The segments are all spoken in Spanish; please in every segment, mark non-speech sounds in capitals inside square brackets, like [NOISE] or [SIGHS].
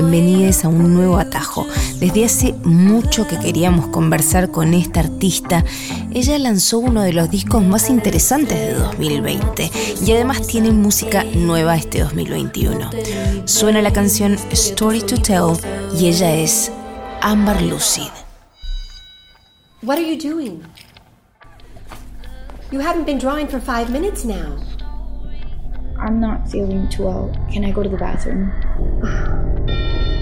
Bienvenidos a un nuevo atajo. Desde hace mucho que queríamos conversar con esta artista. Ella lanzó uno de los discos más interesantes de 2020 y además tiene música nueva este 2021. Suena la canción Story to Tell y ella es Amber Lucid. What are you doing? You haven't been drawing for five minutes now. I'm not feeling too well. Can I go to the bathroom? [SIGHS]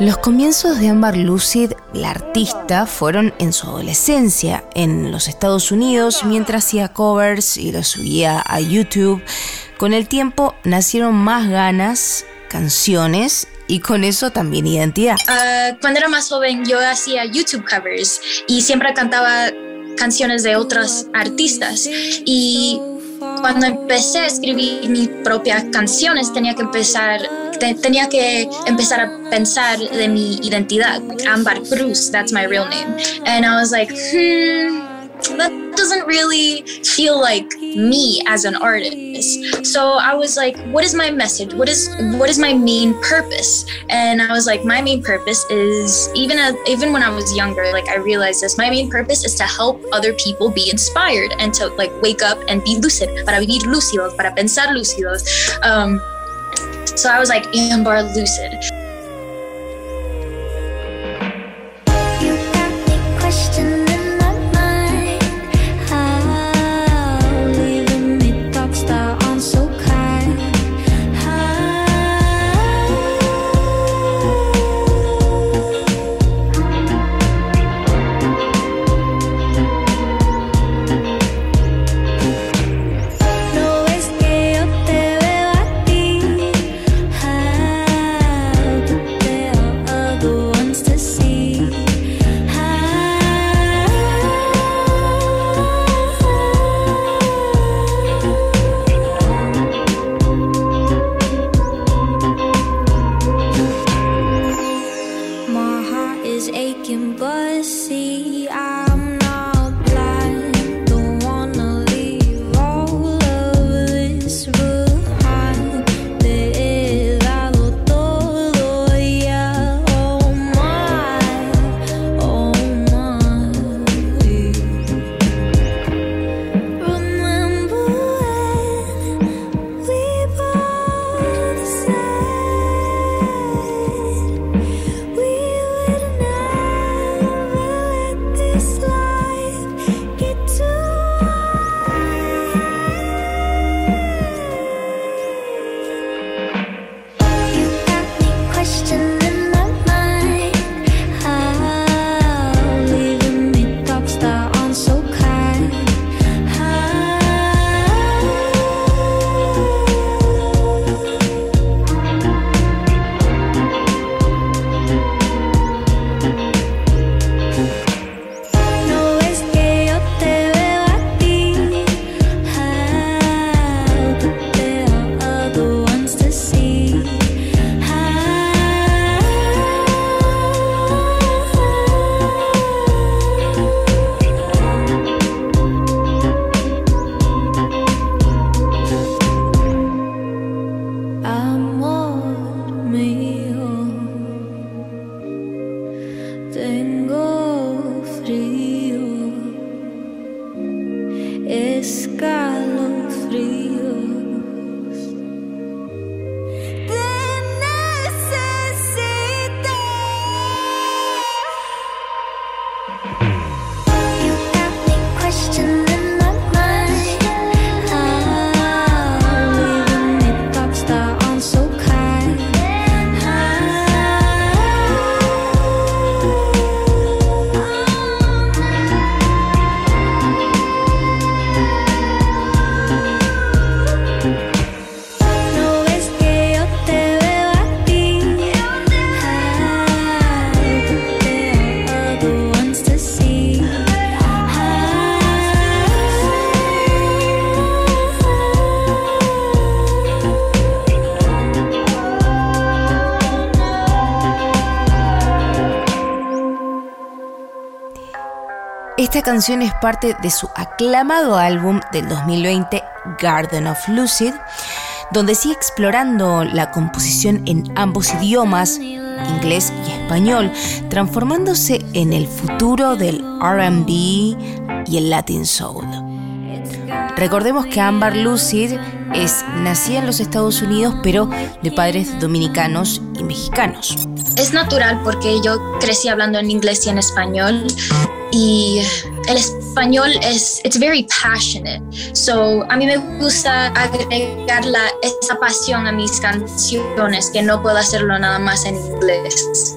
Los comienzos de Amber Lucid, la artista, fueron en su adolescencia en los Estados Unidos mientras hacía covers y los subía a YouTube. Con el tiempo nacieron más ganas, canciones y con eso también identidad. Ah, cuando era más joven yo hacía YouTube covers y siempre cantaba canciones de otros artistas y cuando empecé a escribir mis propias canciones tenía que empezar tenía que empezar a pensar de mi identidad. Ambar Cruz, that's my real name. And I was like, hmm, that doesn't really feel like me as an artist. So I was like, what is my message? What is what is my main purpose? And I was like, my main purpose is even as, even when I was younger, like I realized this. My main purpose is to help other people be inspired and to like wake up and be lucid, para vivir lúcidos, para pensar lúcidos. Um, so I was like, Amber Lucid. Esta canción es parte de su aclamado álbum del 2020 Garden of Lucid, donde sigue explorando la composición en ambos idiomas, inglés y español, transformándose en el futuro del RB y el Latin Soul. Recordemos que Amber Lucid es nacida en los Estados Unidos, pero de padres dominicanos y mexicanos. Es natural porque yo crecí hablando en inglés y en español y el español es it's very passionate. So a mí me gusta agregar la, esa pasión a mis canciones que no puedo hacerlo nada más en inglés.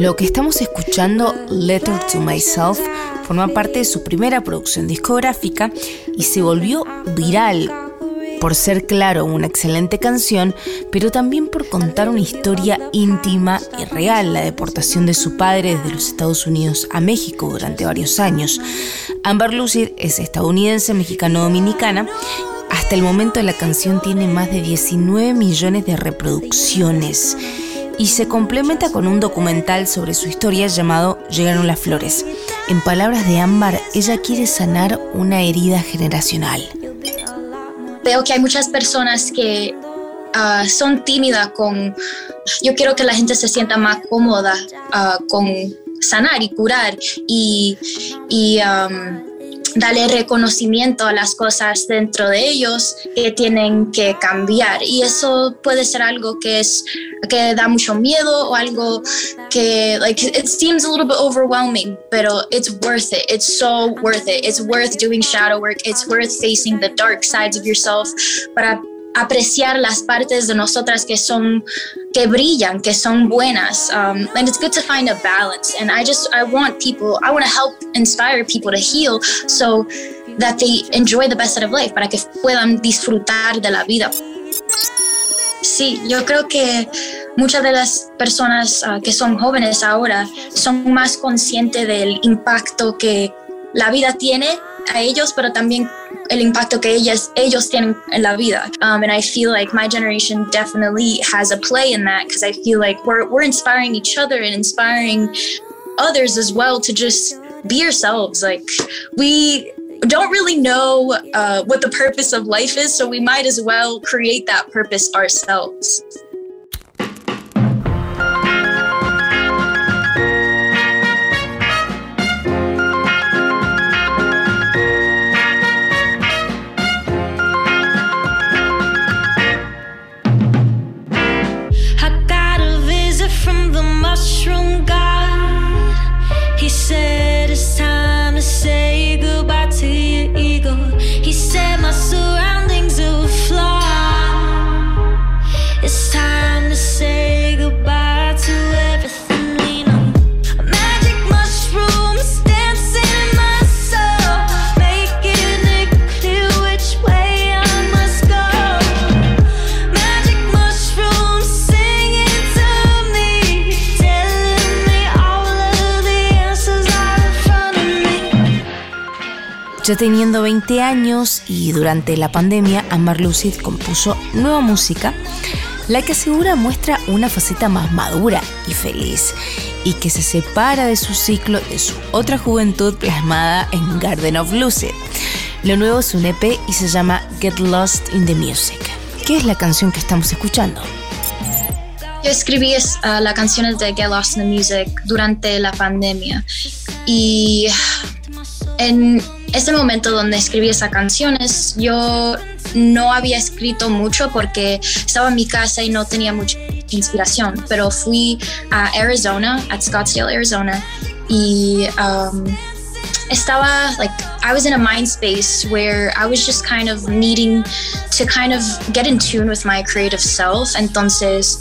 Lo que estamos escuchando, Letter to Myself, forma parte de su primera producción discográfica y se volvió viral por ser claro una excelente canción, pero también por contar una historia íntima y real, la deportación de su padre desde los Estados Unidos a México durante varios años. Amber Lucid es estadounidense, mexicano-dominicana. Hasta el momento la canción tiene más de 19 millones de reproducciones y se complementa con un documental sobre su historia llamado Llegaron las flores. En palabras de Ámbar, ella quiere sanar una herida generacional. Veo que hay muchas personas que ah, son tímidas con, yo quiero que la gente se sienta más cómoda uh, con sanar y curar y, y darle reconocimiento a las cosas dentro de ellos que tienen que cambiar. Y eso puede ser algo que es que da mucho miedo o algo que like it seems a little bit overwhelming pero it's worth it. It's so worth it. It's worth doing shadow work. It's worth facing the dark sides of yourself para apreciar las partes de nosotras que son que brillan, que son buenas. Um, and it's good to find a balance. And I just I want people, I want to help inspire people to heal so that they enjoy the best out of life, para que puedan disfrutar de la vida. Sí, yo creo que muchas de las personas uh, que son jóvenes ahora son más conscientes del impacto que la vida tiene a ellos, pero también el impacto que ellas, ellos tienen en la vida. Um, and I feel like my generation definitely has a play in that because I feel like we're, we're inspiring each other and inspiring others as well to just be yourselves. Like, we don't really know uh, what the purpose of life is, so we might as well create that purpose ourselves. Teniendo 20 años y durante la pandemia, Amber Lucid compuso nueva música, la que asegura muestra una faceta más madura y feliz, y que se separa de su ciclo de su otra juventud plasmada en Garden of Lucid. Lo nuevo es un EP y se llama Get Lost in the Music. ¿Qué es la canción que estamos escuchando? Yo escribí uh, la canción de Get Lost in the Music durante la pandemia y en ese momento donde escribí esas canciones, yo no había escrito mucho porque estaba en mi casa y no tenía mucha inspiración, pero fui a Arizona, a Scottsdale, Arizona, y um, estaba like I was in a mind space where I was just kind of needing to kind of get in tune with my creative self. Entonces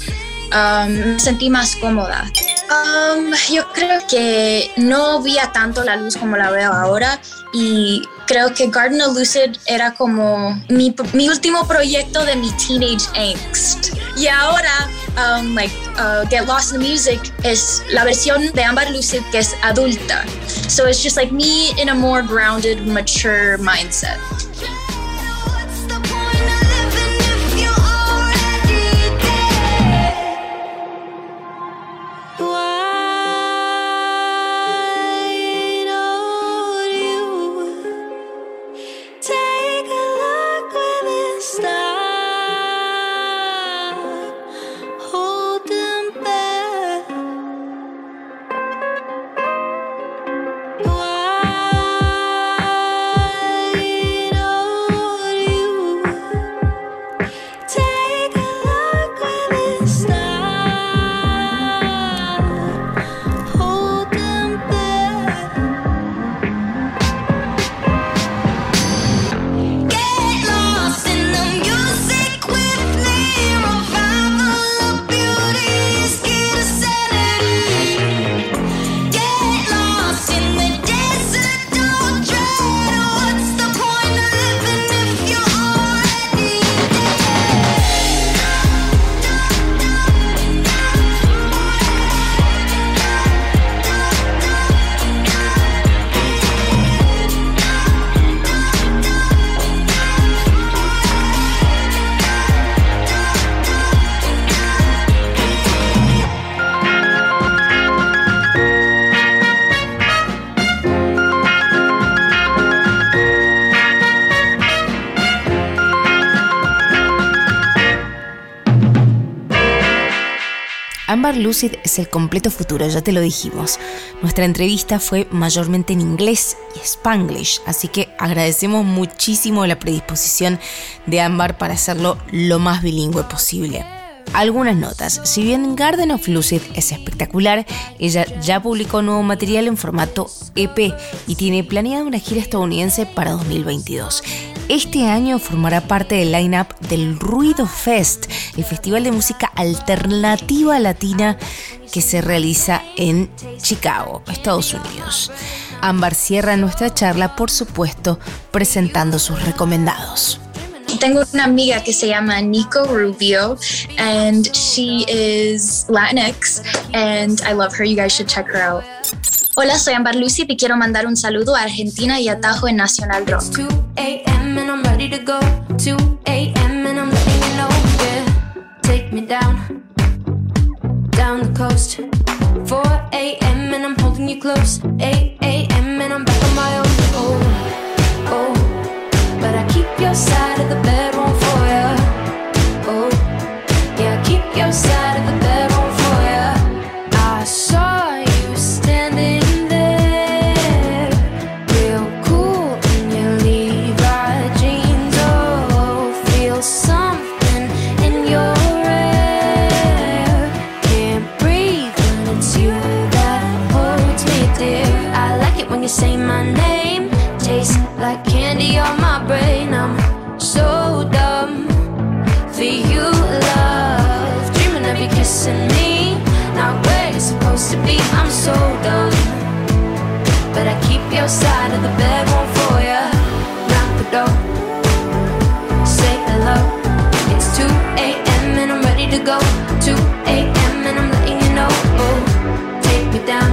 um, me sentí más cómoda. Um, yo creo que no veía tanto la luz como la veo ahora y creo que Garden of Lucid era como mi, mi último proyecto de mi teenage angst. Y ahora, um, like, uh, Get Lost in the Music es la versión de Amber Lucid que es adulta. So it's just like me in a more grounded, mature mindset. Amber Lucid es el completo futuro, ya te lo dijimos. Nuestra entrevista fue mayormente en inglés y spanglish, así que agradecemos muchísimo la predisposición de Amber para hacerlo lo más bilingüe posible. Algunas notas. Si bien Garden of Lucid es espectacular, ella ya publicó nuevo material en formato EP y tiene planeada una gira estadounidense para 2022. Este año formará parte del line-up del Ruido Fest, el festival de música alternativa latina que se realiza en Chicago, Estados Unidos. Ámbar cierra nuestra charla, por supuesto, presentando sus recomendados. Tengo una amiga que se llama Nico Rubio, and she is Latinx, and I love her. You guys should check her out. Hola, soy Ambar Lucy y quiero mandar un saludo a Argentina y a Tajo en Nacional Rock. 2 a.m. and I'm ready to go. 2 a.m. and I'm letting you know, yeah. Take me down, down the coast. 4 a.m. and I'm holding you close. 8 to be. I'm so done But I keep your side of the bed warm for ya. Knock the door. Say hello. It's 2 a.m. and I'm ready to go. 2 a.m. and I'm letting you know. Oh, take me down,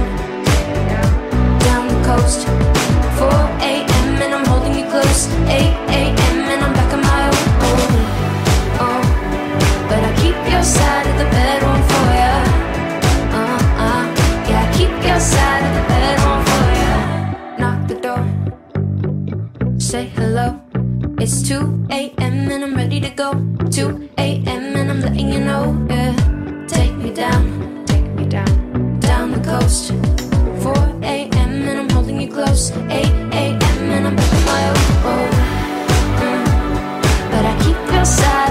down the coast. 4 a.m. and I'm holding you close. 8 say hello. It's 2 a.m. and I'm ready to go. 2 a.m. and I'm letting you know. Yeah. Take me down, take me down, down the coast. 4 a.m. and I'm holding you close. 8 a.m. and I'm breaking my own. Mm. But I keep your side.